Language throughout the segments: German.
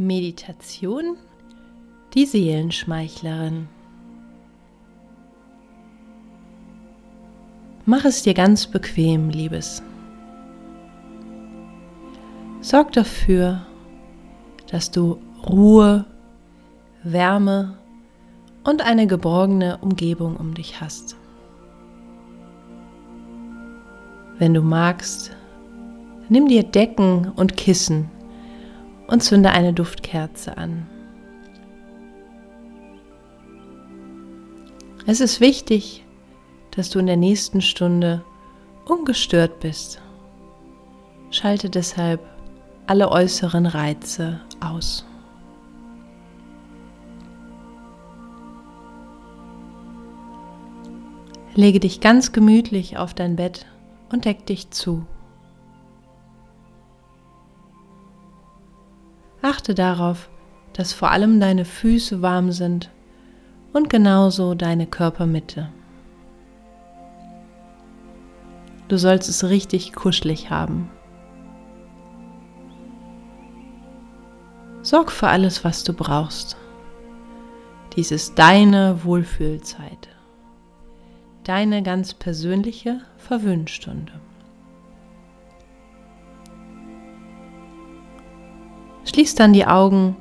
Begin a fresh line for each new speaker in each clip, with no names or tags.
Meditation, die Seelenschmeichlerin. Mach es dir ganz bequem, Liebes. Sorg dafür, dass du Ruhe, Wärme und eine geborgene Umgebung um dich hast. Wenn du magst, nimm dir Decken und Kissen und zünde eine Duftkerze an. Es ist wichtig, dass du in der nächsten Stunde ungestört bist. Schalte deshalb alle äußeren Reize aus. Lege dich ganz gemütlich auf dein Bett und deck dich zu. Achte darauf, dass vor allem deine Füße warm sind und genauso deine Körpermitte. Du sollst es richtig kuschelig haben. Sorg für alles, was du brauchst. Dies ist deine Wohlfühlzeit deine ganz persönliche Verwöhnstunde. Schließ dann die Augen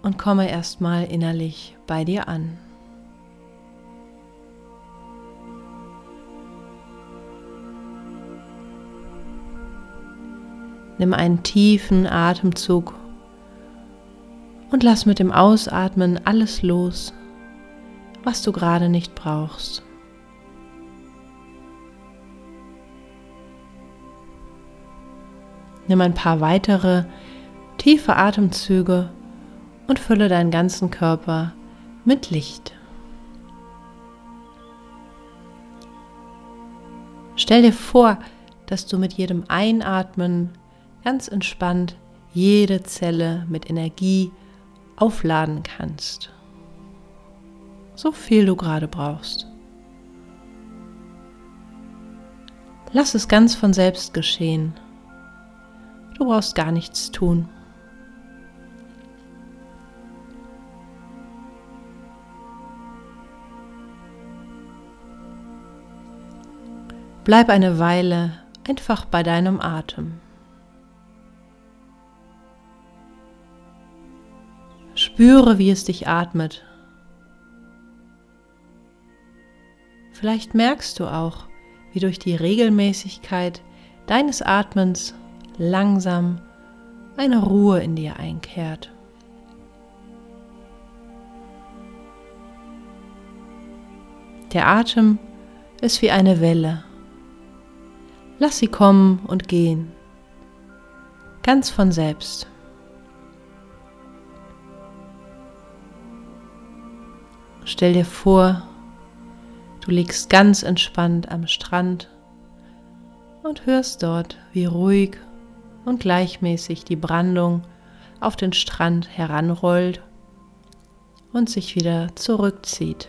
und komme erstmal innerlich bei dir an. Nimm einen tiefen Atemzug und lass mit dem Ausatmen alles los, was du gerade nicht brauchst. Nimm ein paar weitere tiefe Atemzüge und fülle deinen ganzen Körper mit Licht. Stell dir vor, dass du mit jedem Einatmen ganz entspannt jede Zelle mit Energie aufladen kannst. So viel du gerade brauchst. Lass es ganz von selbst geschehen. Du brauchst gar nichts tun. Bleib eine Weile einfach bei deinem Atem. Spüre, wie es dich atmet. Vielleicht merkst du auch, wie durch die Regelmäßigkeit deines Atmens langsam eine Ruhe in dir einkehrt. Der Atem ist wie eine Welle. Lass sie kommen und gehen, ganz von selbst. Stell dir vor, du liegst ganz entspannt am Strand und hörst dort, wie ruhig und gleichmäßig die Brandung auf den Strand heranrollt und sich wieder zurückzieht.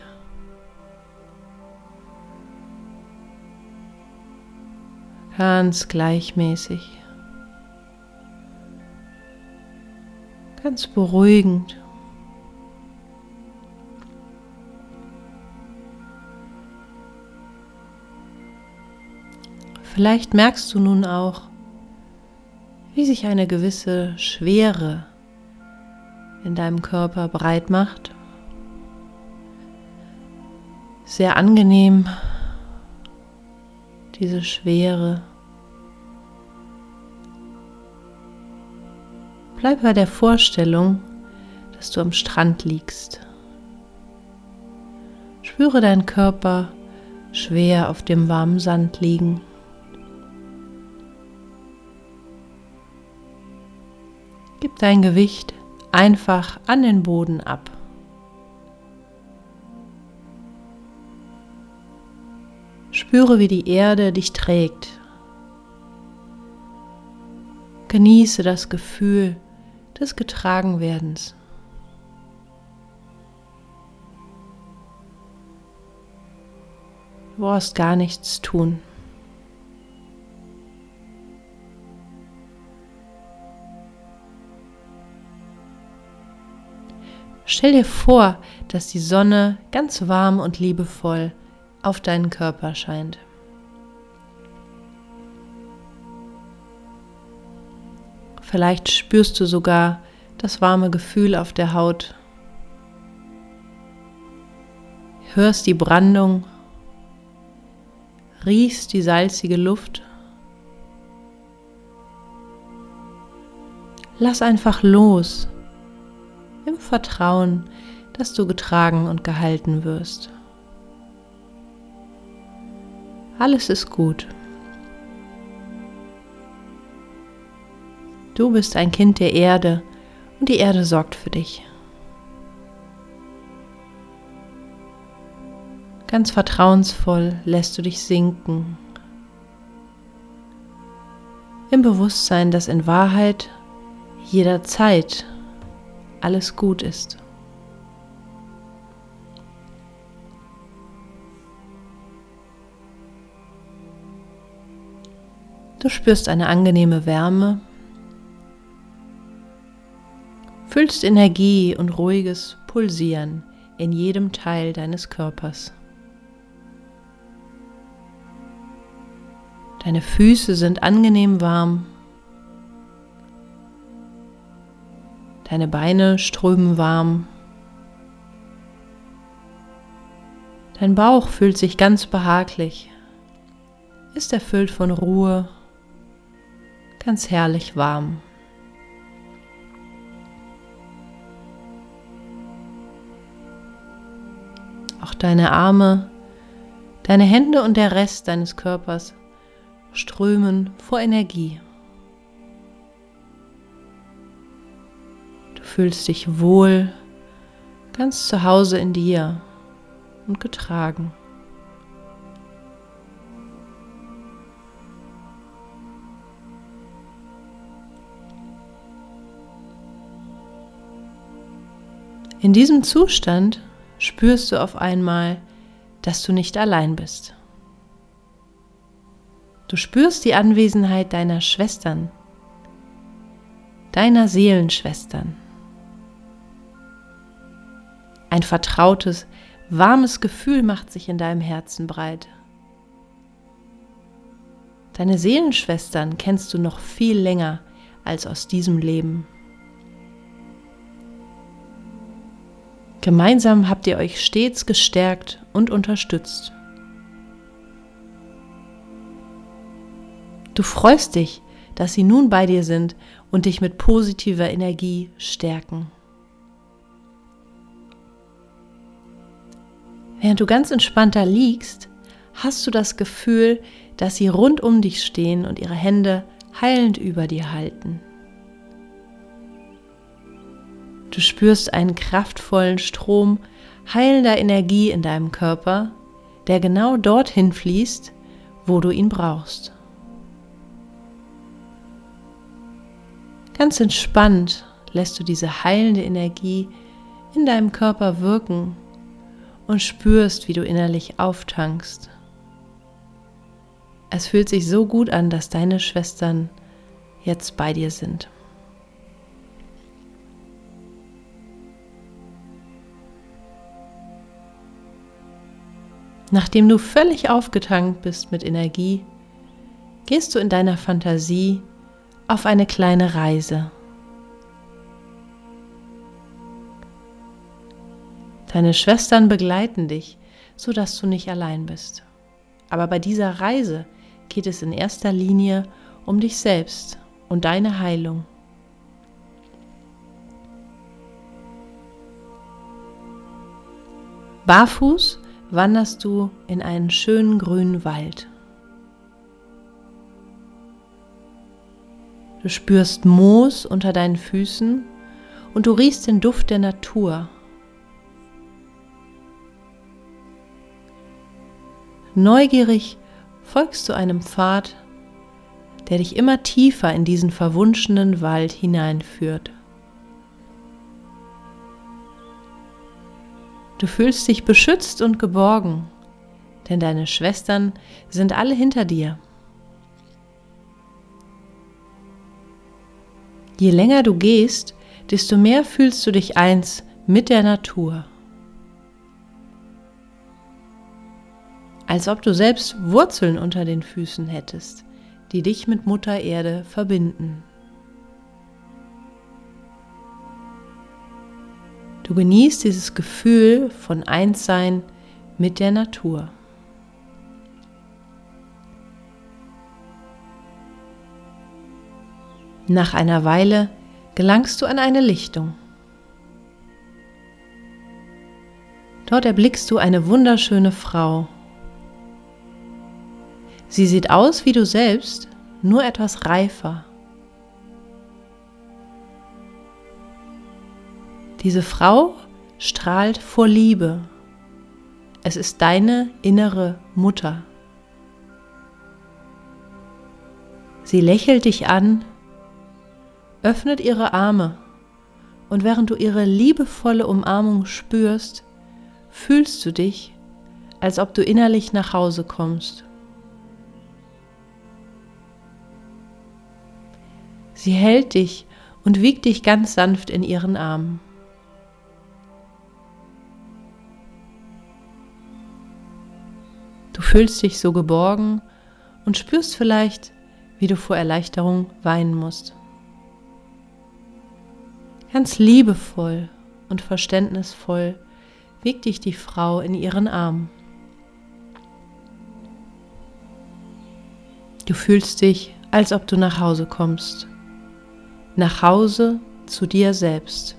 Ganz gleichmäßig, ganz beruhigend. Vielleicht merkst du nun auch, wie sich eine gewisse Schwere in deinem Körper breit macht. Sehr angenehm, diese Schwere. Bleib bei der Vorstellung, dass du am Strand liegst. Spüre deinen Körper schwer auf dem warmen Sand liegen. Gib dein Gewicht einfach an den Boden ab. Spüre, wie die Erde dich trägt. Genieße das Gefühl des Getragenwerdens. Du brauchst gar nichts tun. Stell dir vor, dass die Sonne ganz warm und liebevoll auf deinen Körper scheint. Vielleicht spürst du sogar das warme Gefühl auf der Haut. Hörst die Brandung, riechst die salzige Luft. Lass einfach los im Vertrauen, dass du getragen und gehalten wirst. Alles ist gut. Du bist ein Kind der Erde und die Erde sorgt für dich. Ganz vertrauensvoll lässt du dich sinken. Im Bewusstsein, dass in Wahrheit jederzeit alles gut ist. Du spürst eine angenehme Wärme, fühlst Energie und ruhiges Pulsieren in jedem Teil deines Körpers. Deine Füße sind angenehm warm. Deine Beine strömen warm. Dein Bauch fühlt sich ganz behaglich, ist erfüllt von Ruhe ganz herrlich warm. Auch deine Arme, deine Hände und der Rest deines Körpers strömen vor Energie. Du fühlst dich wohl, ganz zu Hause in dir und getragen. In diesem Zustand spürst du auf einmal, dass du nicht allein bist. Du spürst die Anwesenheit deiner Schwestern, deiner Seelenschwestern. Ein vertrautes, warmes Gefühl macht sich in deinem Herzen breit. Deine Seelenschwestern kennst du noch viel länger als aus diesem Leben. Gemeinsam habt ihr euch stets gestärkt und unterstützt. Du freust dich, dass sie nun bei dir sind und dich mit positiver Energie stärken. Während du ganz entspannter liegst, hast du das Gefühl, dass sie rund um dich stehen und ihre Hände heilend über dir halten. Du spürst einen kraftvollen Strom heilender Energie in deinem Körper, der genau dorthin fließt, wo du ihn brauchst. Ganz entspannt lässt du diese heilende Energie in deinem Körper wirken und spürst, wie du innerlich auftankst. Es fühlt sich so gut an, dass deine Schwestern jetzt bei dir sind. Nachdem du völlig aufgetankt bist mit Energie, gehst du in deiner Fantasie auf eine kleine Reise. Deine Schwestern begleiten dich, sodass du nicht allein bist. Aber bei dieser Reise geht es in erster Linie um dich selbst und deine Heilung. Barfuß wanderst du in einen schönen grünen Wald. Du spürst Moos unter deinen Füßen und du riechst den Duft der Natur. Neugierig folgst du einem Pfad, der dich immer tiefer in diesen verwunschenen Wald hineinführt. Du fühlst dich beschützt und geborgen, denn deine Schwestern sind alle hinter dir. Je länger du gehst, desto mehr fühlst du dich eins mit der Natur. Als ob du selbst Wurzeln unter den Füßen hättest, die dich mit Mutter Erde verbinden. Du genießt dieses Gefühl von Einssein mit der Natur. Nach einer Weile gelangst du an eine Lichtung. Dort erblickst du eine wunderschöne Frau. Sie sieht aus wie du selbst, nur etwas reifer. Diese Frau strahlt vor Liebe. Es ist deine innere Mutter. Sie lächelt dich an, öffnet ihre Arme und während du ihre liebevolle Umarmung spürst, fühlst du dich, als ob du innerlich nach Hause kommst. Sie hält dich und wiegt dich ganz sanft in ihren Armen. Du fühlst dich so geborgen und spürst vielleicht, wie du vor Erleichterung weinen musst. Ganz liebevoll und verständnisvoll wiegt dich die Frau in ihren Arm. Du fühlst dich, als ob du nach Hause kommst. Nach Hause zu dir selbst.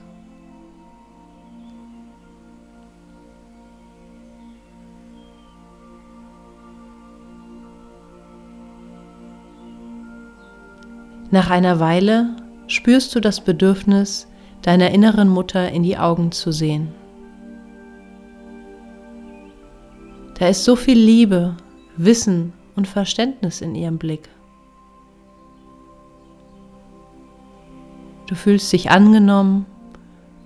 Nach einer Weile spürst du das Bedürfnis, deiner inneren Mutter in die Augen zu sehen. Da ist so viel Liebe, Wissen und Verständnis in ihrem Blick. Du fühlst dich angenommen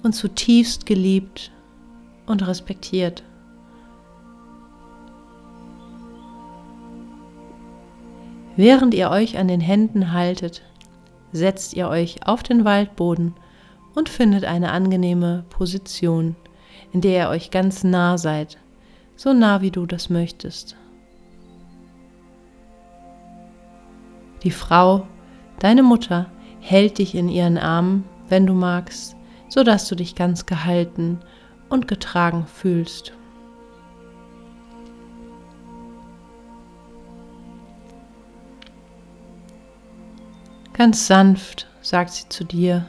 und zutiefst geliebt und respektiert. Während ihr euch an den Händen haltet, setzt ihr euch auf den Waldboden und findet eine angenehme Position, in der ihr euch ganz nah seid, so nah wie du das möchtest. Die Frau, deine Mutter, hält dich in ihren Armen, wenn du magst, so dass du dich ganz gehalten und getragen fühlst. Ganz sanft sagt sie zu dir,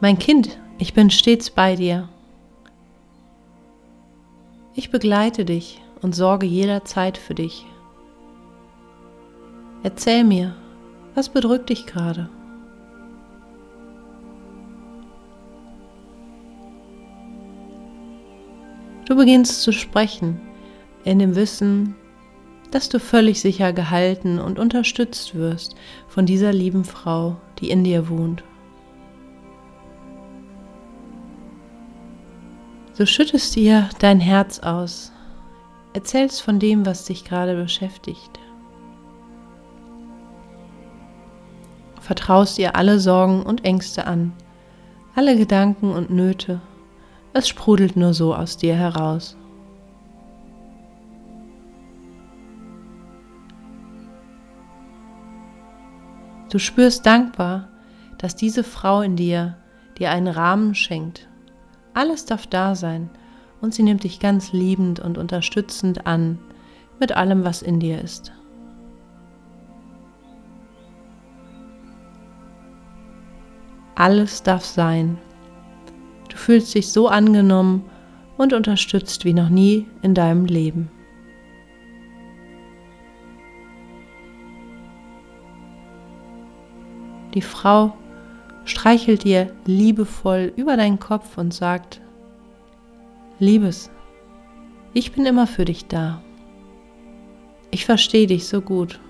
Mein Kind, ich bin stets bei dir. Ich begleite dich und sorge jederzeit für dich. Erzähl mir, was bedrückt dich gerade? Du beginnst zu sprechen in dem Wissen, dass du völlig sicher gehalten und unterstützt wirst von dieser lieben Frau, die in dir wohnt. Du schüttest ihr dein Herz aus, erzählst von dem, was dich gerade beschäftigt. Vertraust ihr alle Sorgen und Ängste an, alle Gedanken und Nöte. Es sprudelt nur so aus dir heraus. Du spürst dankbar, dass diese Frau in dir dir einen Rahmen schenkt. Alles darf da sein und sie nimmt dich ganz liebend und unterstützend an mit allem, was in dir ist. Alles darf sein. Du fühlst dich so angenommen und unterstützt wie noch nie in deinem Leben. Die Frau streichelt dir liebevoll über deinen Kopf und sagt, Liebes, ich bin immer für dich da. Ich verstehe dich so gut.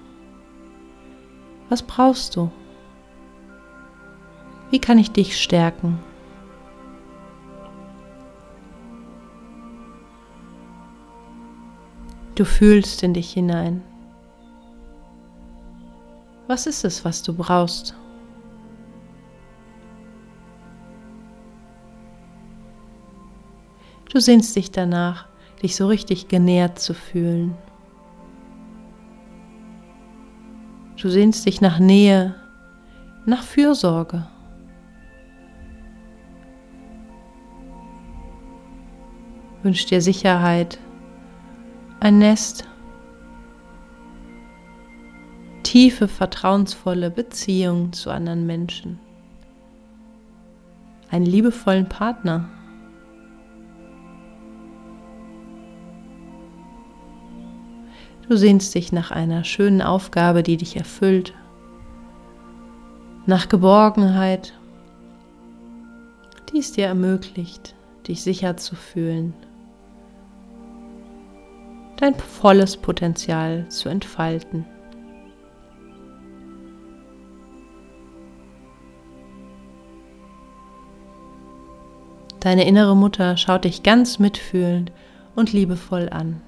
Was brauchst du? Wie kann ich dich stärken? Du fühlst in dich hinein. Was ist es, was du brauchst? Du sehnst dich danach, dich so richtig genährt zu fühlen. Du sehnst dich nach Nähe, nach Fürsorge. Wünsch dir Sicherheit, ein Nest, tiefe, vertrauensvolle Beziehungen zu anderen Menschen, einen liebevollen Partner. Du sehnst dich nach einer schönen Aufgabe, die dich erfüllt, nach Geborgenheit, die es dir ermöglicht, dich sicher zu fühlen, dein volles Potenzial zu entfalten. Deine innere Mutter schaut dich ganz mitfühlend und liebevoll an.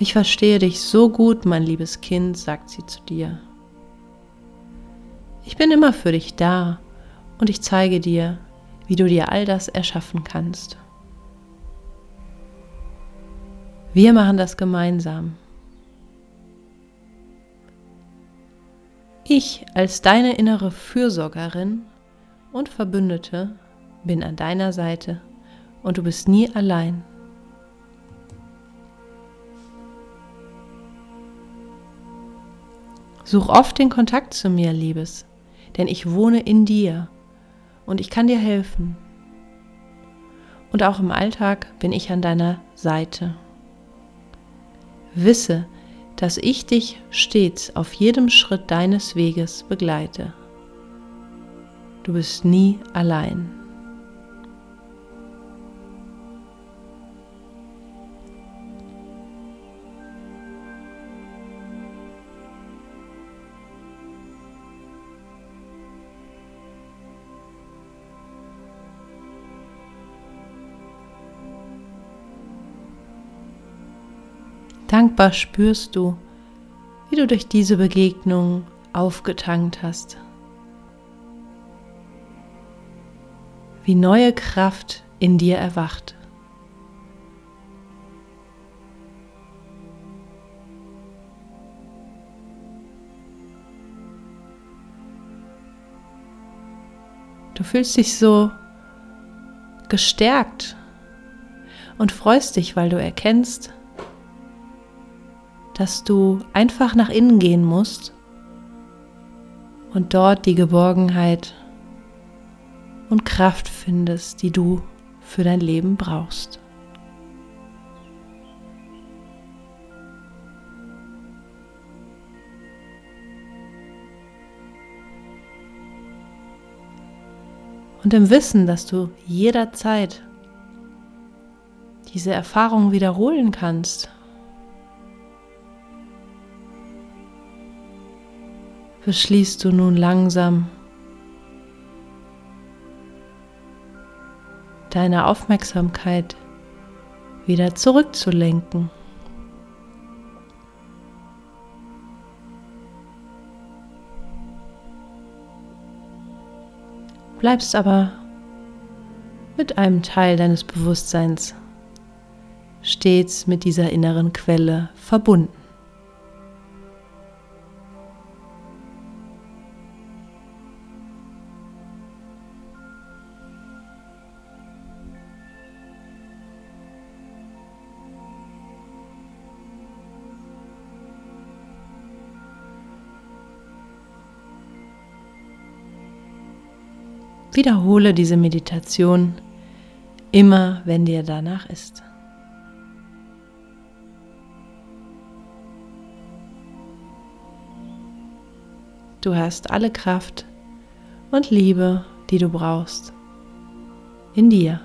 Ich verstehe dich so gut, mein liebes Kind, sagt sie zu dir. Ich bin immer für dich da und ich zeige dir, wie du dir all das erschaffen kannst. Wir machen das gemeinsam. Ich als deine innere Fürsorgerin und Verbündete bin an deiner Seite und du bist nie allein. Such oft den Kontakt zu mir, Liebes, denn ich wohne in dir und ich kann dir helfen. Und auch im Alltag bin ich an deiner Seite. Wisse, dass ich dich stets auf jedem Schritt deines Weges begleite. Du bist nie allein. Dankbar spürst du, wie du durch diese Begegnung aufgetankt hast. Wie neue Kraft in dir erwacht. Du fühlst dich so gestärkt und freust dich, weil du erkennst, dass du einfach nach innen gehen musst und dort die Geborgenheit und Kraft findest, die du für dein Leben brauchst. Und im Wissen, dass du jederzeit diese Erfahrung wiederholen kannst beschließt du nun langsam deine Aufmerksamkeit wieder zurückzulenken. Bleibst aber mit einem Teil deines Bewusstseins stets mit dieser inneren Quelle verbunden. Wiederhole diese Meditation immer, wenn dir danach ist. Du hast alle Kraft und Liebe, die du brauchst, in dir.